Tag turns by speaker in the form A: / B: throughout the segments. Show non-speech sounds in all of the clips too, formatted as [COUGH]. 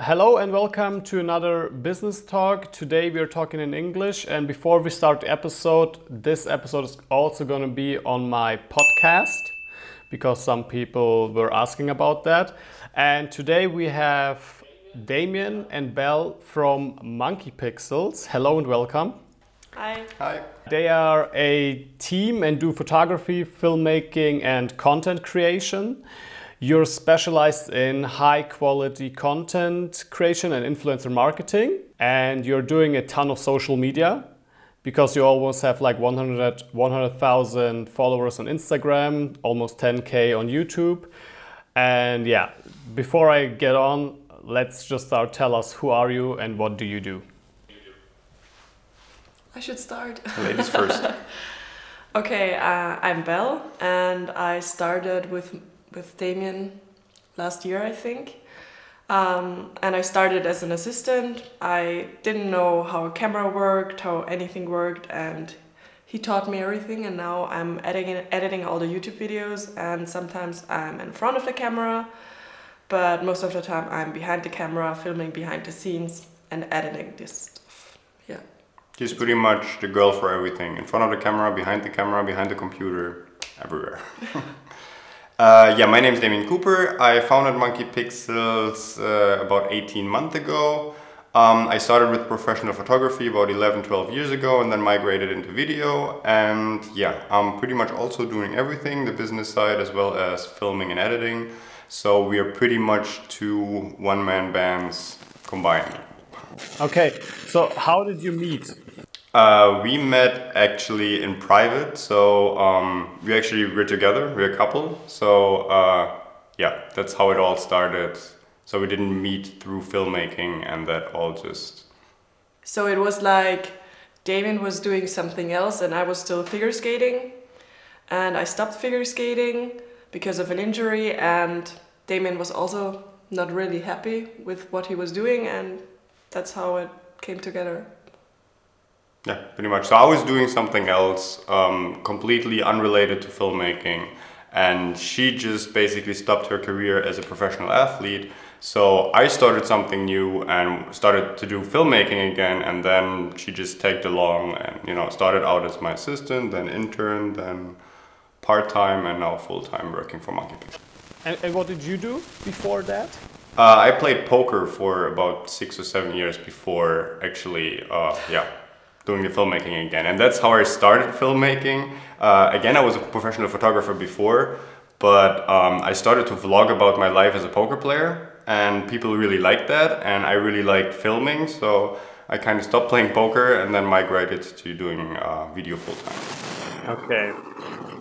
A: Hello and welcome to another business talk. Today we are talking in English, and before we start the episode, this episode is also going to be on my podcast because some people were asking about that. And today we have Damien and Belle from Monkey Pixels. Hello and welcome.
B: Hi.
C: Hi.
A: They are a team and do photography, filmmaking, and content creation. You're specialized in high quality content creation and influencer marketing, and you're doing a ton of social media because you almost have like 100 100,000 followers on Instagram, almost 10k on YouTube. And yeah, before I get on, let's just start tell us who are you and what do you do?
B: I should start. [LAUGHS]
C: Ladies first. [LAUGHS]
B: okay, uh, I'm Belle, and I started with with Damien last year, I think. Um, and I started as an assistant. I didn't know how a camera worked, how anything worked, and he taught me everything. And now I'm editing editing all the YouTube videos, and sometimes I'm in front of the camera, but most of the time I'm behind the camera, filming behind the scenes and editing this stuff. Yeah.
C: She's pretty much the girl for everything. In front of the camera, behind the camera, behind the computer, everywhere. [LAUGHS] uh, yeah, my name is Damien Cooper. I founded Monkey Pixels uh, about 18 months ago. Um, I started with professional photography about 11, 12 years ago and then migrated into video. And yeah, I'm pretty much also doing everything, the business side as well as filming and editing. So we are pretty much two one man bands combined.
A: Okay, so how did you meet?
C: Uh, we met actually in private, so um, we actually were together. We're a couple, so uh, yeah, that's how it all started. So we didn't meet through filmmaking, and that all just.
B: So it was like Damien was doing something else, and I was still figure skating, and I stopped figure skating because of an injury, and Damien was also not really happy with what he was doing, and that's how it came together.
C: Yeah, pretty much. So I was doing something else, um, completely unrelated to filmmaking, and she just basically stopped her career as a professional athlete. So I started something new and started to do filmmaking again, and then she just tagged along and you know started out as my assistant, then intern, then part time, and now full time working for Monkey Pixel.
A: And, and what did you do before that?
C: Uh, I played poker for about six or seven years before actually, uh, yeah, doing the filmmaking again. And that's how I started filmmaking. Uh, again, I was a professional photographer before, but um, I started to vlog about my life as a poker player, and people really liked that, and I really liked filming, so I kind of stopped playing poker and then migrated to doing uh, video full time.
A: Okay.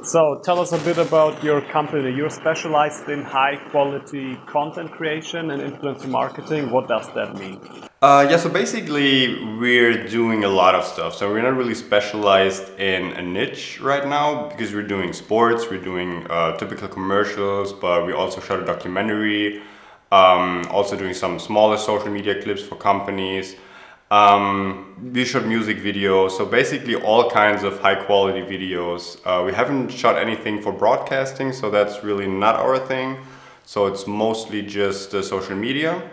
A: So tell us a bit about your company. You're specialized in high quality content creation and influencer marketing. What does that mean?
C: Uh, yeah, so basically, we're doing a lot of stuff. So, we're not really specialized in a niche right now because we're doing sports, we're doing uh, typical commercials, but we also shot a documentary, um, also doing some smaller social media clips for companies. Um, we shot music videos, so basically all kinds of high quality videos. Uh, we haven't shot anything for broadcasting, so that's really not our thing. So it's mostly just uh, social media.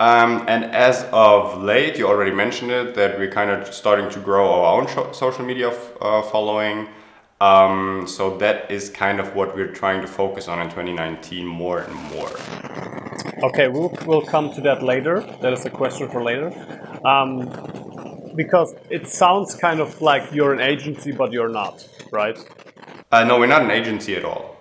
C: Um, and as of late, you already mentioned it, that we're kind of starting to grow our own social media uh, following. Um, so that is kind of what we're trying to focus on in 2019 more and more.
A: Okay, we'll, we'll come to that later. That is a question for later. Um, because it sounds kind of like you're an agency, but you're not, right?
C: Uh, no, we're not an agency at all.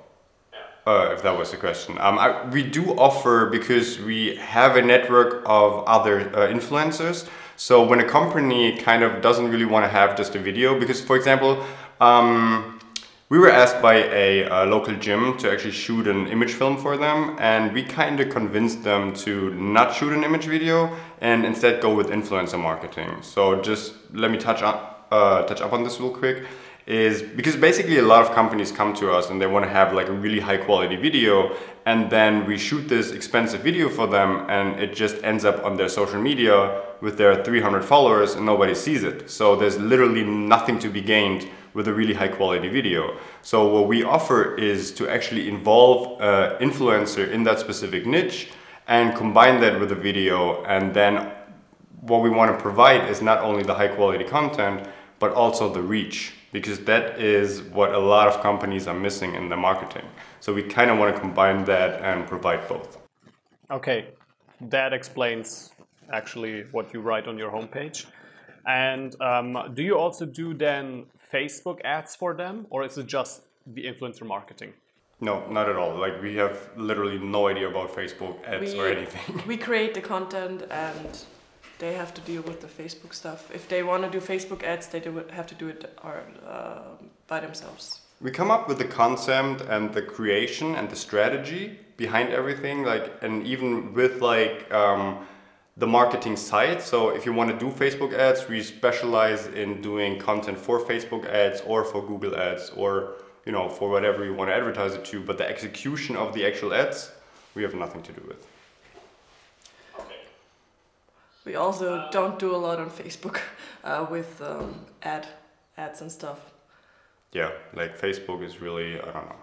C: Uh, if that was the question. Um, I, we do offer because we have a network of other uh, influencers. So when a company kind of doesn't really want to have just a video, because for example, um, we were asked by a, a, local gym to actually shoot an image film for them, and we kind of convinced them to not shoot an image video and instead go with influencer marketing. So just let me touch on uh, touch up on this real quick. Is because basically a lot of companies come to us and they want to have like a really high quality video, and then we shoot this expensive video for them, and it just ends up on their social media with their 300 followers, and nobody sees it. So there's literally nothing to be gained with a really high quality video. So what we offer is to actually involve an influencer in that specific niche and combine that with a video. And then what we want to provide is not only the high quality content, but also the reach, because that is what a lot of companies are missing in the marketing. So we kind of want to combine that and provide both.
A: Okay, that explains actually what you write on your homepage. And um, do you also do then Facebook ads for them, or is it just the influencer marketing?
C: No, not at all. Like we have literally no idea about Facebook ads
B: We-
C: or anything. [LAUGHS]
B: We create the content and they have to deal with the Facebook stuff. If they want to do Facebook ads, they do have to do it or, uh, by themselves.
C: We come up with the concept and the creation and the strategy behind everything, like and even with like um, the marketing side. So if you want to do Facebook ads, we specialize in doing content for Facebook ads or for Google ads or you know for whatever you want to advertise it to. But the execution of the actual ads, we have nothing to do with.
B: We also don't do a lot on Facebook [LAUGHS] uh, with um, ad ads and stuff.
C: Yeah, like Facebook is really I don't know.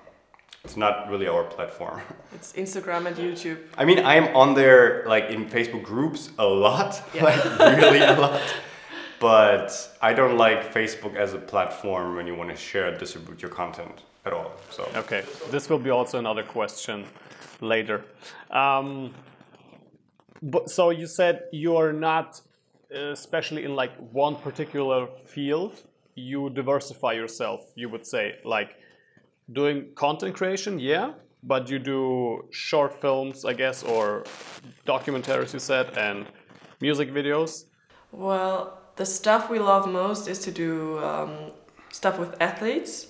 C: It's not really our platform. [LAUGHS]
B: It's Instagram and YouTube.
C: I mean, I'm on there like in Facebook groups a lot, [LAUGHS]
B: Yeah.
C: like really a lot. But I don't like Facebook as a platform when you want to share distribute your content at all. So
A: Okay, this will be also another question later. Um, but so you said you are not, uh, especially in like one particular field, you diversify yourself. You would say like doing content creation, yeah, but you do short films, I guess, or documentaries. You said and music videos.
B: Well, the stuff we love most is to do um, stuff with athletes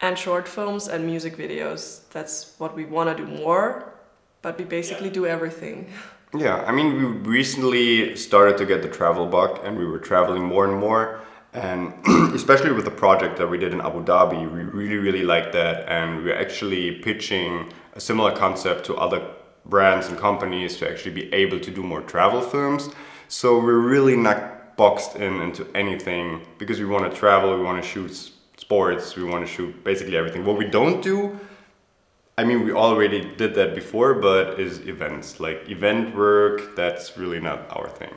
B: and short films and music videos. That's what we want to do more, but we basically do everything. [LAUGHS]
C: yeah, I mean, we recently started to get the travel bug, and we were traveling more and more. And [CLEARS THROAT] especially with the project that we did in Abu Dhabi, we really, really liked that. And we're actually pitching a similar concept to other brands and companies to actually be able to do more travel films. So we're really not boxed in into anything because we want to travel, we want to shoot sports, we want to shoot basically everything. What we don't do, I mean, we already did that before, but is events like event work. That's really not our thing.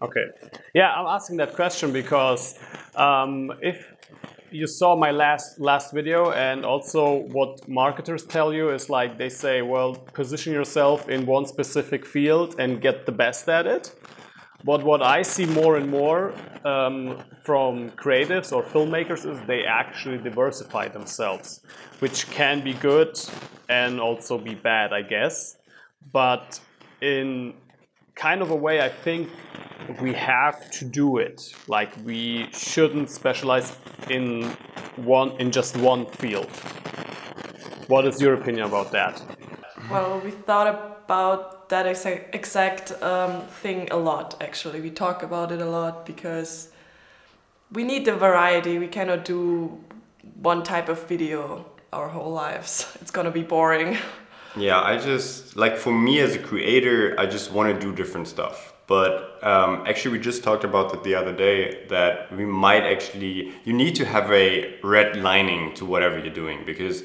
A: Okay. Yeah, I'm asking that question because um, if you saw my last last video and also what marketers tell you is like they say, well, position yourself in one specific field and get the best at it. But what I see more and more um, from creatives or filmmakers is they actually diversify themselves, which can be good and also be bad, I guess. But in kind of a way, I think we have to do it. Like we shouldn't specialize in one in just one field. What is your opinion about that?
B: Well, we thought about that exact, exact um, thing a lot, actually. We talk about it a lot because we need the variety. We cannot do one type of video our whole lives. [LAUGHS] It's gonna be boring.
C: Yeah, I just like for me as a creator, I just want to do different stuff. But um, actually, we just talked about it the other day that we might actually you need to have a red lining to whatever you're doing because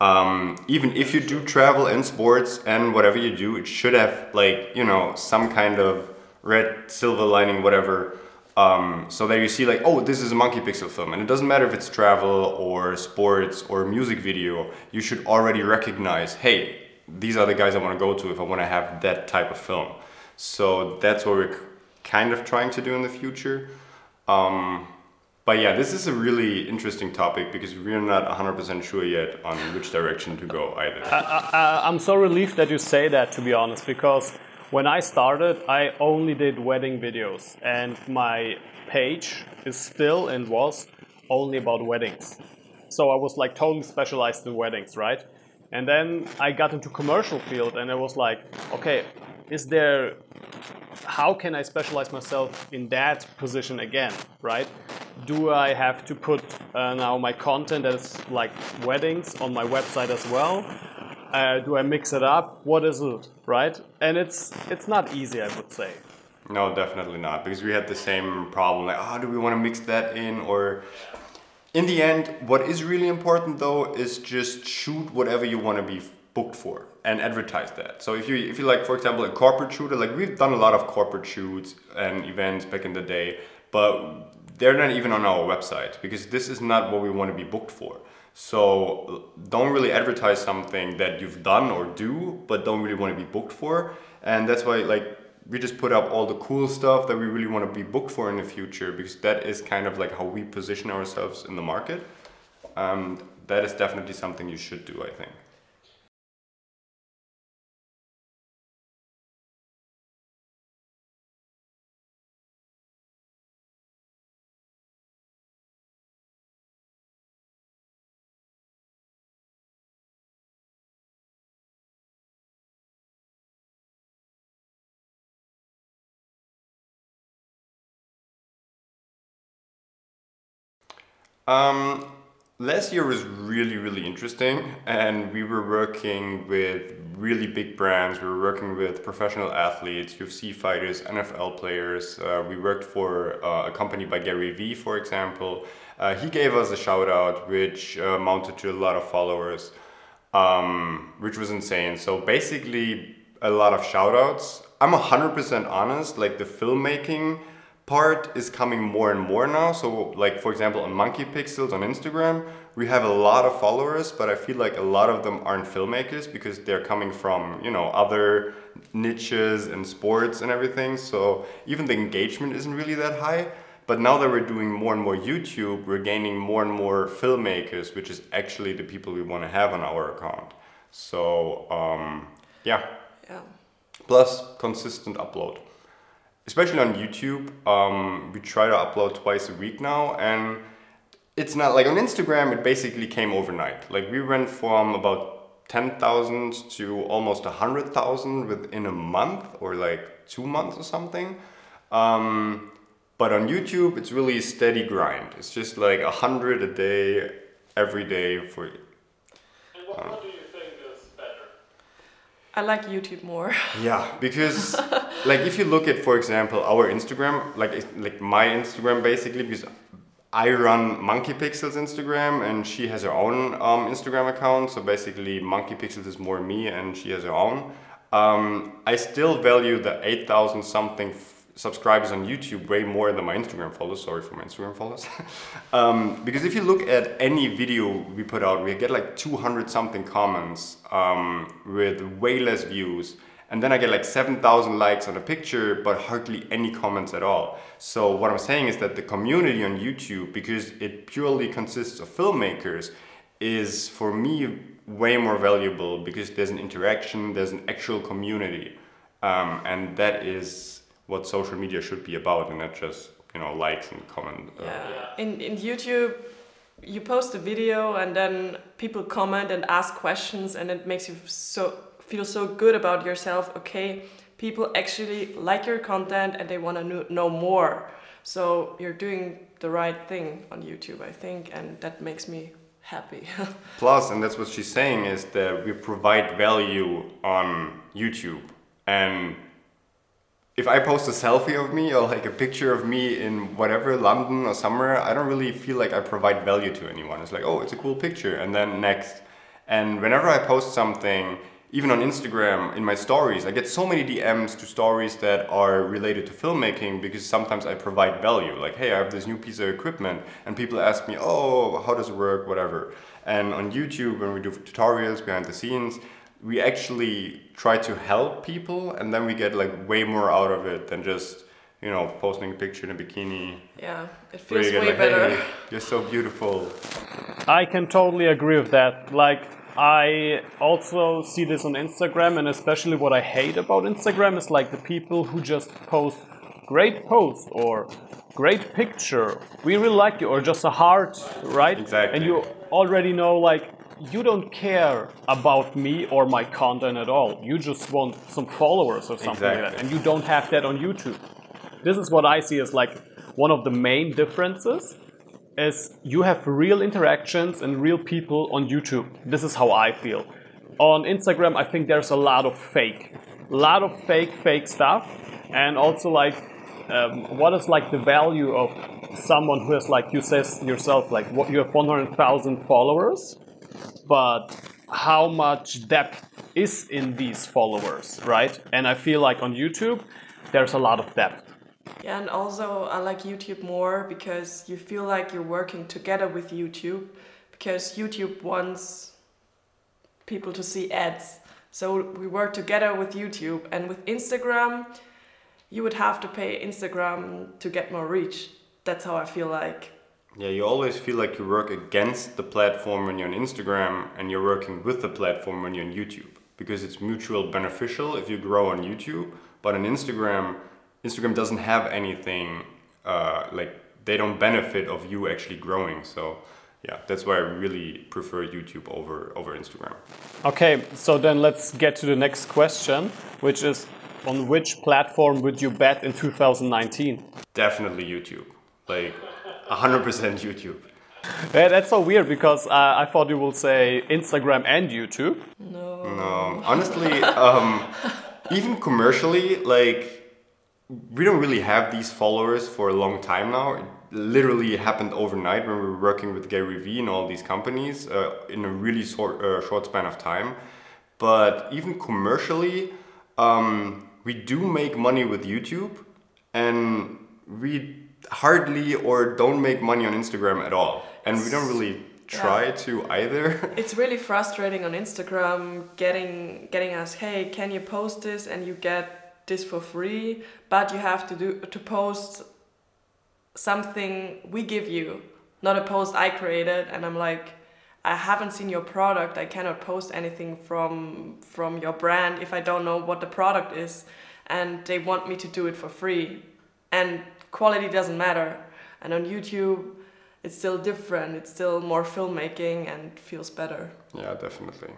C: um, even if you do travel and sports and whatever you do, it should have like you know some kind of red, silver lining, whatever. Um, so that you see like, oh, this is a monkey pixel film, and it doesn't matter if it's travel or sports or music video. You should already recognize, hey, these are the guys I want to go to if I want to have that type of film. So that's what we're kind of trying to do in the future. Um, but yeah, this is a really interesting topic because we're not 100% sure yet on which direction to go either.
A: Uh, I'm so relieved that you say that, to be honest, because when I started, I only did wedding videos, and my page is still and was only about weddings. So I was like totally specialized in weddings, right? And then I got into commercial field, and I was like, okay, is there? How can I specialize myself in that position again, right? Do I have to put uh, now my content as like weddings on my website as well? Uh, do I mix it up? What is it, right? And it's it's not easy, I would say.
C: No, definitely not. Because we had the same problem. Like, oh, do we want to mix that in? Or in the end, what is really important though is just shoot whatever you want to be booked for and advertise that. So if you if you like for example a corporate shooter, like we've done a lot of corporate shoots and events back in the day, but they're not even on our website because this is not what we want to be booked for. So don't really advertise something that you've done or do, but don't really want to be booked for. And that's why like we just put up all the cool stuff that we really want to be booked for in the future because that is kind of like how we position ourselves in the market. Um, that is definitely something you should do, I think. Um, last year was really, really interesting, and we were working with really big brands. We were working with professional athletes, UFC fighters, NFL players. Uh, we worked for uh, a company by Gary Vee, for example. Uh, he gave us a shout out, which uh, amounted to a lot of followers, um, which was insane. So basically, a lot of shout outs. I'm 100% honest, like the filmmaking part is coming more and more now. So like for example on Monkey Pixels on Instagram, we have a lot of followers, but I feel like a lot of them aren't filmmakers because they're coming from, you know, other niches and sports and everything. So even the engagement isn't really that high. But now that we're doing more and more YouTube, we're gaining more and more filmmakers, which is actually the people we want to have on our account. So um, yeah.
B: Yeah.
C: Plus consistent upload especially on YouTube, um, we try to upload twice a week now, and it's not like on Instagram. It basically came overnight. Like we went from about ten thousand to almost a hundred thousand within a month, or like two months or something. Um, but on YouTube, it's really a steady grind. It's just like a hundred a day, every day for.
A: And what, what do you
B: I like YouTube more. [LAUGHS]
C: yeah, because like if you look at, for example, our Instagram, like like my Instagram basically, because I run Monkey Pixels Instagram and she has her own um, Instagram account. So basically, Monkey Pixels is more me and she has her own. Um, I still value the 8,000 something subscribers on YouTube way more than my Instagram followers. Sorry for my Instagram followers. [LAUGHS] um, because if you look at any video we put out, we get like 200 something comments um, with way less views. And then I get like 7,000 likes on a picture, but hardly any comments at all. So what I'm saying is that the community on YouTube, because it purely consists of filmmakers, is for me way more valuable because there's an interaction, there's an actual community. Um, and that is what social media should be about and not just you know likes and comment.
B: Uh, yeah. In in YouTube, you post a video and then people comment and ask questions and it makes you so feel so good about yourself. Okay, people actually like your content and they want to know more. So you're doing the right thing on YouTube, I think, and that makes me happy. [LAUGHS]
C: Plus, and that's what she's saying is that we provide value on YouTube and if I post a selfie of me or like a picture of me in whatever London or somewhere, I don't really feel like I provide value to anyone. It's like, oh, it's a cool picture, and then next. And whenever I post something, even on Instagram in my stories, I get so many DMs to stories that are related to filmmaking because sometimes I provide value. Like, hey, I have this new piece of equipment, and people ask me, oh, how does it work, whatever. And on YouTube, when we do tutorials behind the scenes, we actually try to help people and then we get like way more out of it than just you know posting a picture in a bikini.
B: Yeah it feels way like, better. hey,
C: you're so beautiful.
A: I can totally agree with that. Like i also see this on instagram and especially what i hate about instagram is like the people who just post great post or great picture. We really like you or just a heart right?
C: Exactly.
A: And you already know like you don't care about me or my content at all. You just want some followers or something exactly. like that. And you don't have that on YouTube. This is what I see as like one of the main differences is you have real interactions and real people on YouTube. This is how I feel. On Instagram, I think there's a lot of fake, a lot of fake, fake stuff, and also like, um, what is like the value of someone who has like you says yourself like what you have 100,000 followers, but how much depth is in these followers, right? And I feel like on YouTube, there's a lot of depth.
B: Yeah, and also I like YouTube more because you feel like you're working together with YouTube because YouTube wants people to see ads. So we work together with YouTube and with Instagram, you would have to pay Instagram to get more reach. That's how I feel like.
C: Yeah, you always feel like you work against the platform when you're on Instagram and you're working with the platform when you're on YouTube because it's mutual beneficial if you grow on YouTube, but on Instagram, Instagram doesn't have anything uh, like they don't benefit of you actually growing. So yeah, that's why I really prefer YouTube over over Instagram.
A: Okay, so then let's get to the next question, which is on which platform would you bet in 2019?
C: Definitely YouTube. Like 100% YouTube.
A: Yeah, that's so weird because uh, I thought you would say Instagram and YouTube.
B: No.
C: No, honestly, um, even commercially, like we don't really have these followers for a long time now. It literally happened overnight when we were working with Gary Vee and all these companies uh, in a really short, uh, short span of time. But even commercially, um, we do make money with YouTube, and we hardly or don't make money on Instagram at all. And we don't really try
B: Yeah.
C: to either. [LAUGHS]
B: It's really frustrating on Instagram getting getting us, hey, can you post this and you get this for free, but you have to do to post something we give you, not a post I created and I'm like I haven't seen your product. I cannot post anything from from your brand if I don't know what the product is and they want me to do it for free. And quality doesn't matter. And on YouTube it's still different. It's still more filmmaking and feels better.
C: Yeah, definitely.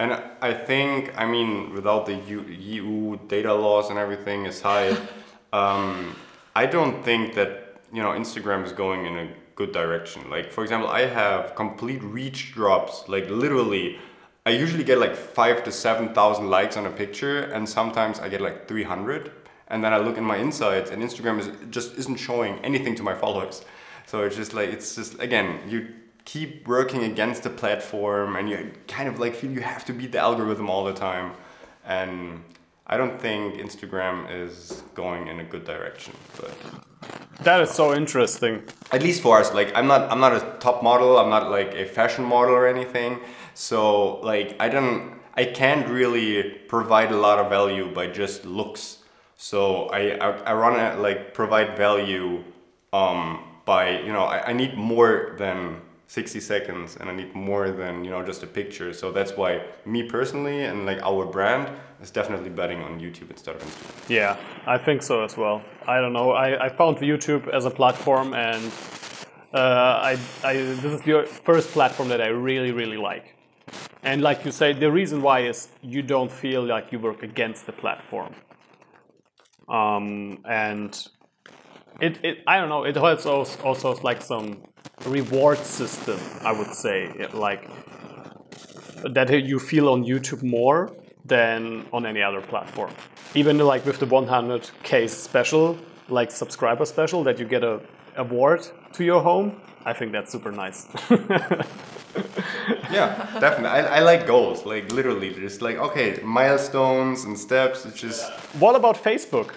C: And I think, I mean, without the EU data laws and everything aside, [LAUGHS] um, I don't think that you know Instagram is going in a good direction. Like, for example, I have complete reach drops. Like, literally, I usually get like five to seven thousand likes on a picture, and sometimes I get like three hundred. And then I look in my insights, and Instagram is just isn't showing anything to my followers. So it's just like it's just again you keep working against the platform and you kind of like feel you have to beat the algorithm all the time and i don't think instagram is going in a good direction but
A: That is so interesting.
C: at least for us like i'm not i'm not a top model i'm not like a fashion model or anything so like i don't i can't really provide a lot of value by just looks so i i, I want to like provide value um by you know I, I need more than 60 seconds and i need more than you know just a picture so that's why me personally and like our brand is definitely betting on youtube instead of instagram
A: Yeah, I think so as well. I don't know. I, I found YouTube as a platform, and uh, I, I this is the first platform that I really really like. And like you say, the reason why is you don't feel like you work against the platform. Um, and it, it I don't know. It has also, also like some reward system. I would say it, like that you feel on YouTube more than on any other platform. Even like with the 100k special, like subscriber special, that you get a award to your home. I think that's super nice. [LAUGHS] [LAUGHS]
C: yeah definitely I, I like goals like literally just like okay milestones and steps it's just
A: what about Facebook?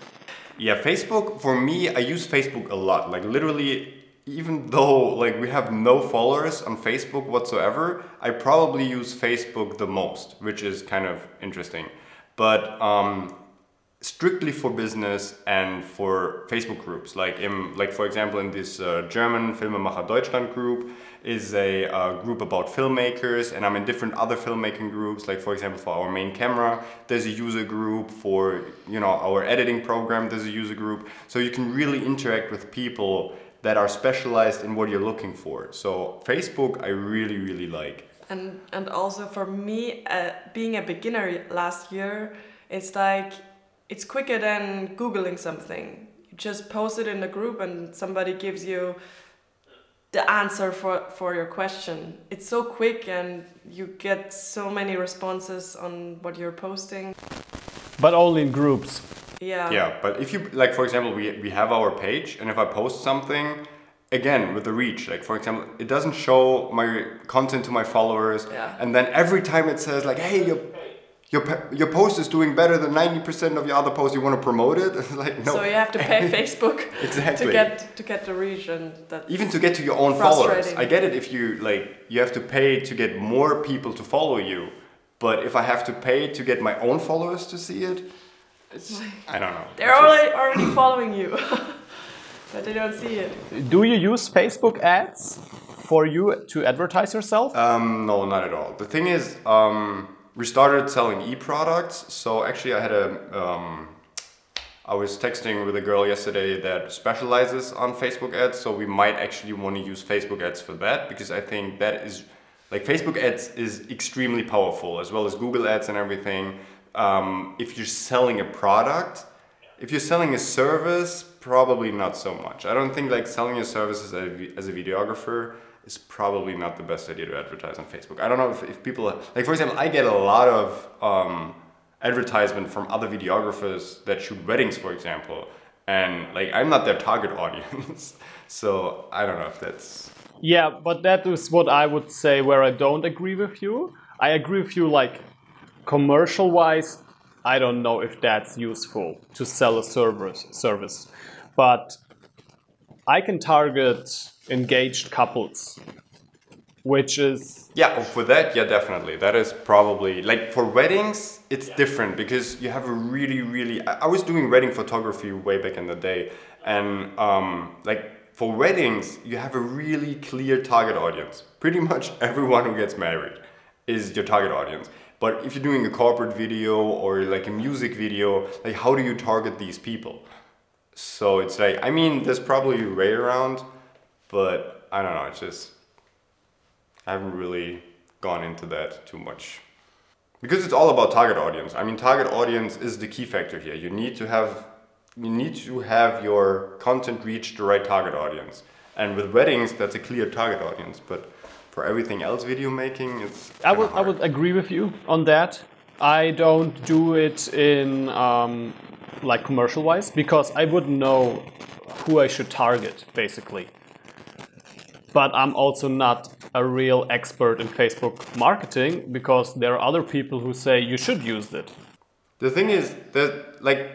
C: Yeah, Facebook for me, I use Facebook a lot. Like literally, even though like we have no followers on Facebook whatsoever, I probably use Facebook the most, which is kind of interesting. But um, strictly for business and for Facebook groups, like in like for example in this uh, German Filmemacher Deutschland group is a uh, group about filmmakers, and I'm in different other filmmaking groups. Like for example, for our main camera, there's a user group. For you know our editing program, there's a user group. So you can really interact with people that are specialized in what you're looking for. So Facebook, I really really like.
B: and and also for me uh, being a beginner last year it's like it's quicker than googling something you just post it in the group and somebody gives you the answer for for your question it's so quick and you get so many responses on what you're posting
A: But only in groups.
B: yeah
C: Yeah, but if you like, for example, we we have our page, and if I post something, again with the reach like for example it doesn't show my content to my followers
B: Yeah.
C: and then every time it says like hey your your, your post is doing better than 90% of your other posts you want to promote it [LAUGHS] like no
B: So you have to pay [LAUGHS] Facebook
C: Exactly.
B: to get to get the reach, and that
C: even to get to your own followers i get it if you like you have to pay to get more people to follow you but if i have to pay to get my own followers to see it it's i don't know
B: they're
C: It's just-
B: already already following you, [LAUGHS] but they don't see it.
A: Do you use Facebook ads for you to advertise yourself?
C: Um, no, not at all. The thing is, um, we started selling e-products. So actually, I had a. Um, I was texting with a girl yesterday that specializes on Facebook ads. So we might actually want to use Facebook ads for that because I think that is like Facebook ads is extremely powerful as well as Google ads and everything. Um, if you're selling a product, if you're selling a service, probably not so much. I don't think like selling your services as a, as a videographer is probably not the best idea to advertise on Facebook. I don't know if, if people like, for example, I get a lot of um, advertisement from other videographers that shoot weddings, for example, and like I'm not their target [LAUGHS] audience, so I don't know if that's
A: Yeah, but that is what I would say where I don't agree with you. I agree with you, like, commercial wise, I don't know if that's useful to sell a service, service. But I can target engaged couples, which is
C: Yeah, for that, yeah, definitely. That is probably like for weddings, it's different because you have a really, really. I, I was doing wedding photography way back in the day, and um, like for weddings, you have a really clear target audience. Pretty [LAUGHS] much everyone who gets married is your target audience. But if you're doing a corporate video or like a music video, like how do you target these people? So it's like, I mean, there's probably a way around, but I don't know. It's just I haven't really gone into that too much. Because it's all about target audience. I mean, target audience is the key factor here. You need to have you need to have your content reach the right target audience. And with weddings, that's a clear target audience. But for everything else, video making, it's
A: I would I would agree with you on that. I don't do it in um, like commercial wise because I wouldn't know who I should target basically. But I'm also not a real expert in Facebook marketing because there are other people who say you should use it.
C: The thing is that like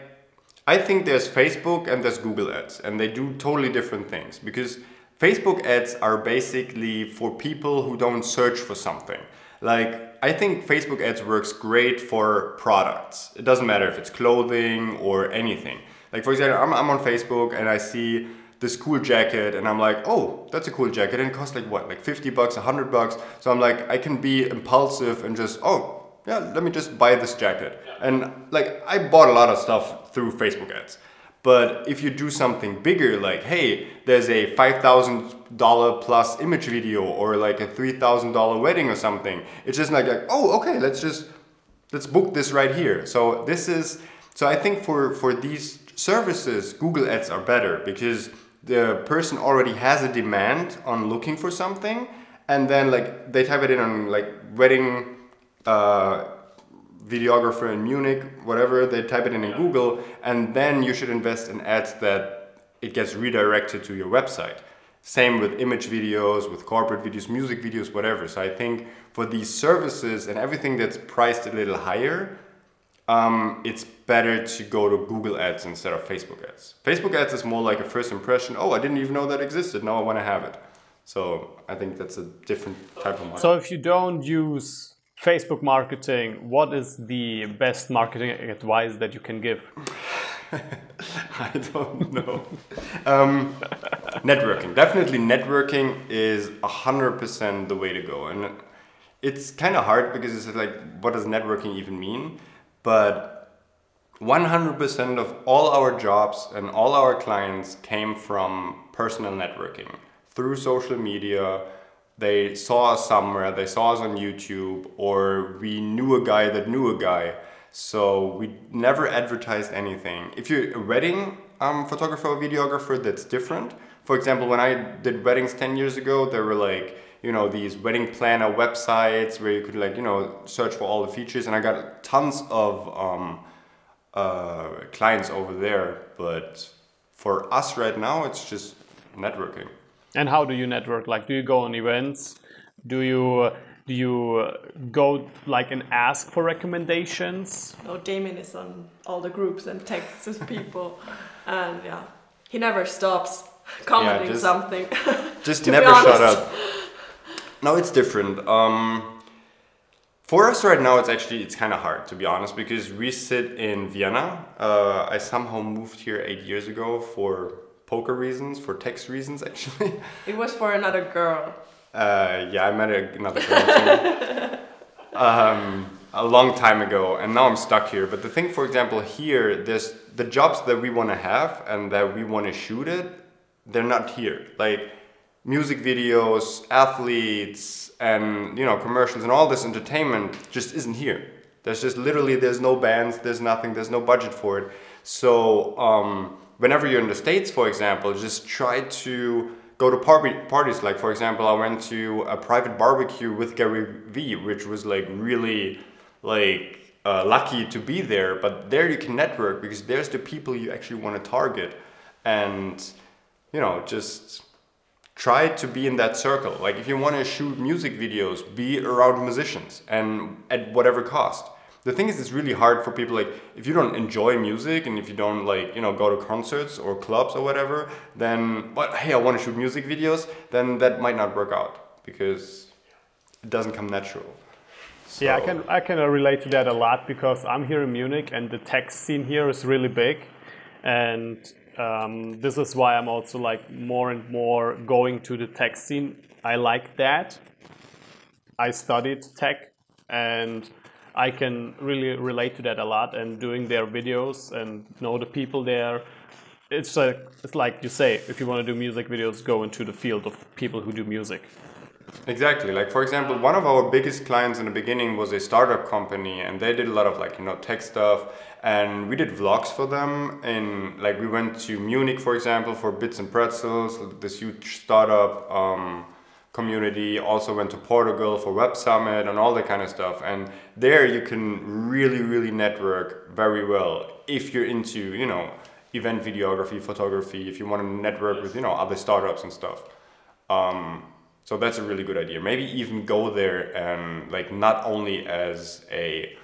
C: I think there's Facebook and there's Google ads and they do totally different things because Facebook ads are basically for people who don't search for something. Like I think Facebook ads works great for products. It doesn't matter if it's clothing or anything. Like for example, I'm, I'm on Facebook and I see this cool jacket and I'm like, oh, that's a cool jacket and it costs like what, like 50 bucks, 100 bucks. So I'm like, I can be impulsive and just, oh, yeah, let me just buy this jacket. And like, I bought a lot of stuff through Facebook ads. But if you do something bigger, like, hey, there's a $5,000 plus image video or like a $3,000 wedding or something, it's just like, like, oh, okay, let's just, let's book this right here. So this is, so I think for, for these services, Google ads are better because the person already has a demand on looking for something and then like they type it in on like wedding uh, videographer in Munich, whatever, they type it in in Google, and then you should invest in ads that it gets redirected to your website. Same with image videos, with corporate videos, music videos, whatever. So I think for these services and everything that's priced a little higher, um, it's better to go to Google ads instead of Facebook ads. Facebook ads is more like a first impression. Oh, I didn't even know that existed. Now I want to have it. So I think that's a different type of marketing.
A: So if you don't use Facebook marketing, what is the best marketing advice that you can give? [LAUGHS]
C: I don't know. um, networking. Definitely networking is 100% the way to go. And it's kind of hard because it's like, what does networking even mean? But 100% of all our jobs and all our clients came from personal networking through social media. They saw us somewhere, they saw us on YouTube, or we knew a guy that knew a guy. So we never advertised anything. If you're a wedding um, photographer or videographer, that's different. For example, when I did weddings 10 years ago, there were like, you know, these wedding planner websites where you could like, you know, search for all the features and I got tons of um, uh, clients over there. But for us right now, it's just networking.
A: And how do you network? Like, do you go on events? Do you do you go like and ask for recommendations?
B: No, Damien is on all the groups and texts his people, [LAUGHS] and yeah, he never stops commenting
C: just-
B: something. [LAUGHS]
C: Just never shut up. No, it's different. Um, for us right now, it's actually it's kind of hard to be honest because we sit in Vienna. Uh, I somehow moved here eight years ago for poker reasons, for tax reasons [LAUGHS] actually.
B: it was for another girl.
C: Uh, yeah, I met a, another girl [LAUGHS] um, a long time ago, and now I'm stuck here. But the thing, for example, here, there's the jobs that we want to have and that we want to shoot it. They're not here. Like music videos, athletes, and you know commercials and all this entertainment just isn't here. There's just literally there's no bands, there's nothing, there's no budget for it. So um, whenever you're in the states, for example, just try to go to party parties. Like for example, I went to a private barbecue with Gary Vee, which was like really like uh, lucky to be there. But there you can network because there's the people you actually want to target, and you know just try to be in that circle. Like if you want to shoot music videos, be around musicians and at whatever cost. The thing is, it's really hard for people like if you don't enjoy music and if you don't like you know go to concerts or clubs or whatever, then but hey, I want to shoot music videos, then that might not work out because it doesn't come natural.
A: Yeah, I can I can relate to that a lot because I'm here in Munich and the tech scene here is really big, and um, this is why I'm also like more and more going to the tech scene. I like that. I studied tech, and I can really relate to that a lot. And doing their videos and know the people there, it's like it's like you say, if you want to do music videos, go into the field of people who do music.
C: Exactly. Like for example, one of our biggest clients in the beginning was a startup company, and they did a lot of like you know tech stuff, and we did vlogs for them. And like we went to Munich, for example, for Bits and Pretzels, this huge startup um, community. Also went to Portugal for Web Summit and all that kind of stuff. And there you can really, really network very well if you're into you know event videography, photography. If you want to network with you know other startups and stuff. Um, so that's a really good idea. Maybe even go there and like not only as a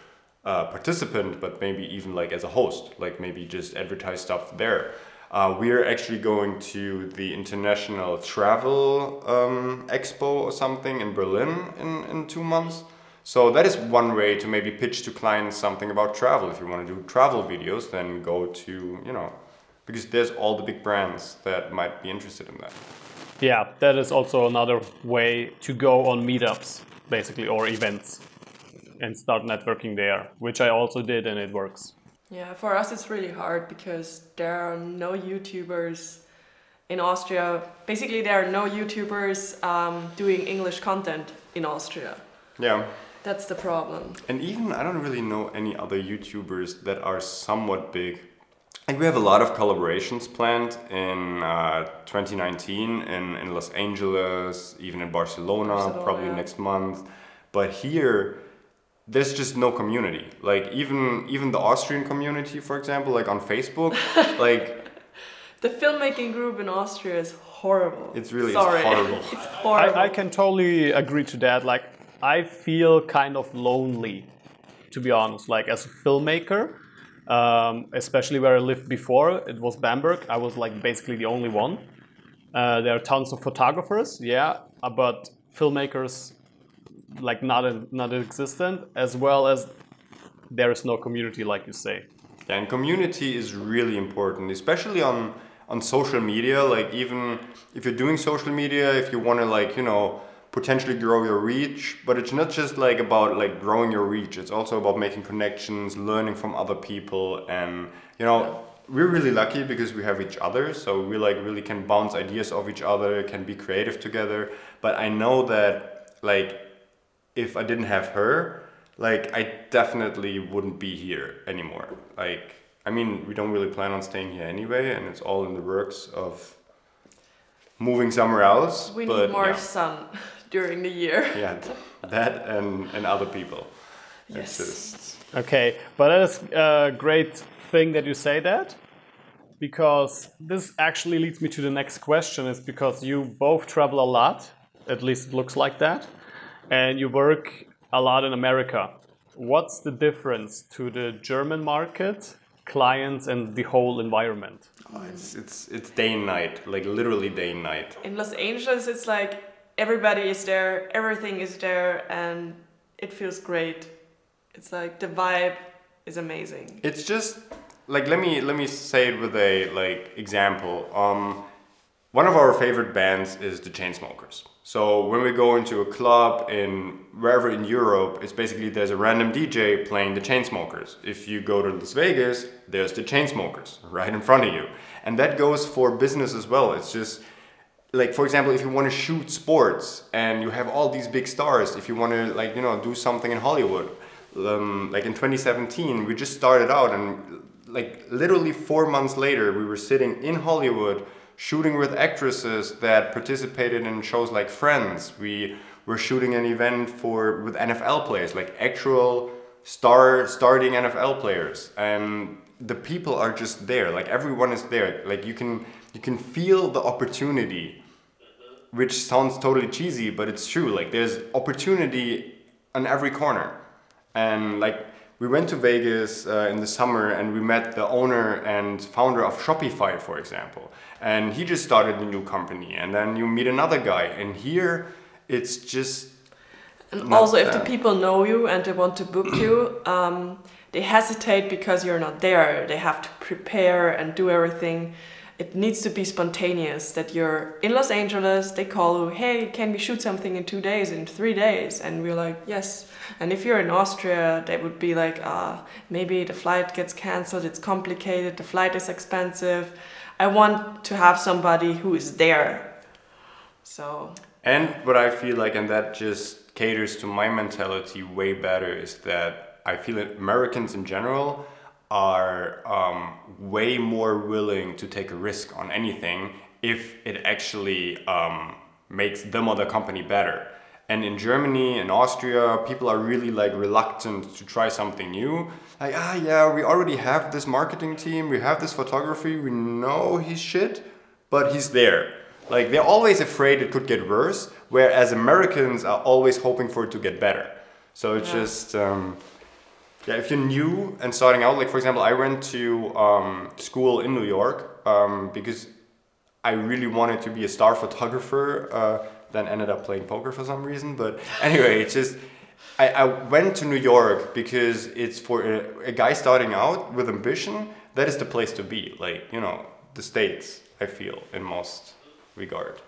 C: uh, participant, but maybe even like as a host. Like maybe just advertise stuff there. Uh, we're actually going to the International Travel um, Expo or something in Berlin in, in two months. So that is one way to maybe pitch to clients something about travel. If you want to do travel videos, then go to, you know, because there's all the big brands that might be interested in that.
A: Yeah, that is also another way to go on meetups, basically, or events, and start networking there, which I also did, and it works.
B: Yeah, for us it's really hard because there are no YouTubers in Austria. Basically, there are no YouTubers um, doing English content in Austria.
C: Yeah.
B: That's the problem.
C: And even I don't really know any other YouTubers that are somewhat big. Like we have a lot of collaborations planned in uh, 2019 in, in Los Angeles, even in Barcelona,
B: Barcelona,
C: probably
B: yeah.
C: next month. But here, there's just no community. Like even even the Austrian community, for example, like on Facebook, [LAUGHS] like
B: The filmmaking group in Austria is horrible.
C: It's really- it's horrible. [LAUGHS]
B: it's horrible.
A: I, I can totally agree to that. Like, I feel kind of lonely, to be honest. Like, as a filmmaker, um, especially where I lived before, it was Bamberg. I was like basically the only one. Uh, there are tons of photographers, yeah, uh, but filmmakers like not not existent, as well as there is no community, like you say.
C: Yeah, and community is really important, especially on on social media. Like even if you're doing social media, if you want to like you know potentially grow your reach, but it's not just like about like growing your reach. It's also about making connections, learning from other people, and you know we're really lucky because we have each other. So we like really can bounce ideas off each other, can be creative together. But I know that like if I didn't have her, like I definitely wouldn't be here anymore. Like I mean, we don't really plan on staying here anyway, and it's all in the works of moving somewhere else.
B: we
C: but,
B: need more
C: Yeah,
B: sun [LAUGHS] during the year. [LAUGHS]
C: yeah, that and and other people.
B: Yes.
C: Just
A: Okay, but that is a great thing that you say that. because this actually leads me to the next question is because you both travel a lot, at least it looks like that, and you work a lot in America. What's the difference to the German market, clients, and the whole environment?
C: Oh, it's, it's, it's day and night, like literally day and night.
B: In Los Angeles, it's like everybody is there, everything is there, and it feels great. It's like the vibe is amazing.
C: It's just like let me let me say it with a like example. Um, one of our favorite bands is the Chainsmokers. So when we go into a club in wherever in Europe, it's basically there's a random DJ playing the Chainsmokers. If you go to Las Vegas, there's the Chainsmokers right in front of you, and that goes for business as well. It's just like for example if you want to shoot sports and you have all these big stars if you want to like you know do something in hollywood um, like in 2017 we just started out and like literally four months later we were sitting in hollywood shooting with actresses that participated in shows like friends. We were shooting an event for with nfl players like actual star starting nfl players. And the people are just there like everyone is there. Like you can you can feel the opportunity which sounds totally cheesy, but it's true. Like there's opportunity on every corner, and like we went to Vegas uh, in the summer and we met the owner and founder of Shopify, for example, and he just started a new company. And then you meet another guy, and here it's just.
B: And also, if the people know you and they want to book you, [CLEARS THROAT] um, they hesitate because you're not there. They have to prepare and do everything it needs to be spontaneous that you're in Los Angeles, they call you, hey, can we shoot something in two days, in three days? And we're like, yes. And if you're in Austria, they would be like, ah, uh, maybe the flight gets cancelled, it's complicated, the flight is expensive. I want to have somebody who is there. So.
C: And what I feel like, and that just caters to my mentality way better, is that I feel that Americans in general are um, way more willing to take a risk on anything if it actually um, makes them or the company better. And in Germany and Austria, people are really like reluctant to try something new. Like, ah, yeah, we already have this marketing team, we have this photography, we know he's shit, but he's there. Like, they're always afraid it could get worse, whereas Americans are always hoping for it to get better. So it's yeah. just. Um, yeah, if you're new and starting out, like for example, I went to um, school in New York um, because I really wanted to be a star photographer. Uh, then ended up playing poker for some reason. But [LAUGHS] anyway, it's just I, I went to New York because it's for a, a guy starting out with ambition. That is the place to be. Like you know, the states. I feel in most regard.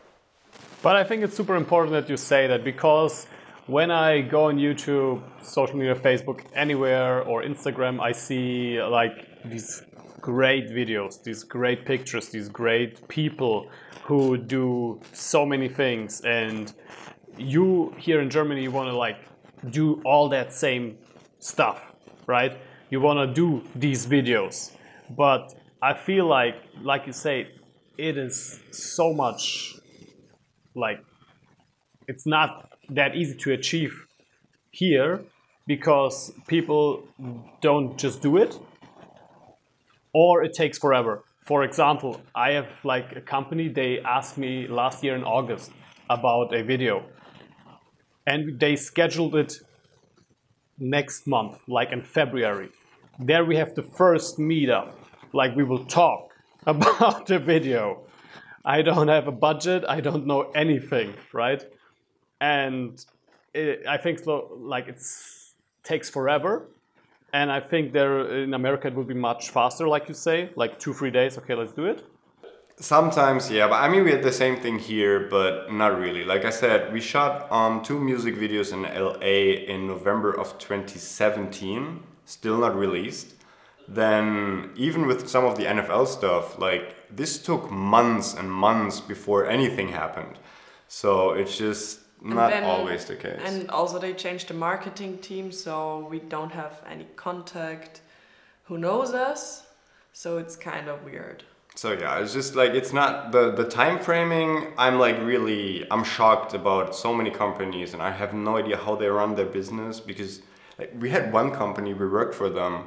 A: But I think it's super important that you say that because when I go on YouTube, social media, Facebook, anywhere, or Instagram, I see like these great videos, these great pictures, these great people who do so many things. And you here in Germany, you want to like do all that same stuff, right? You want to do these videos. But I feel like, like you say, it is so much like it's not that easy to achieve here because people don't just do it or it takes forever. For example, I have like a company, they asked me last year in August about a video and they scheduled it next month, like in February. There we have the first meetup, like we will talk [LAUGHS] about the video. I don't have a budget, I don't know anything, right? and it, I think like it's takes forever. And I think there in America it would be much faster, like you say, like two three days. Okay, let's do it.
C: Sometimes, yeah, but I mean we had the same thing here, but not really. Like I said, we shot um, two music videos in LA in November of 2017, still not released. Then even with some of the NFL stuff, like this took months and months before anything happened. So it's just not then, always the case.
B: And also they changed the marketing team, so we don't have any contact who knows us. So it's kind of weird.
C: So yeah, it's just like it's not the the time framing. I'm like really I'm shocked about so many companies, and I have no idea how they run their business because like we had one company we worked for them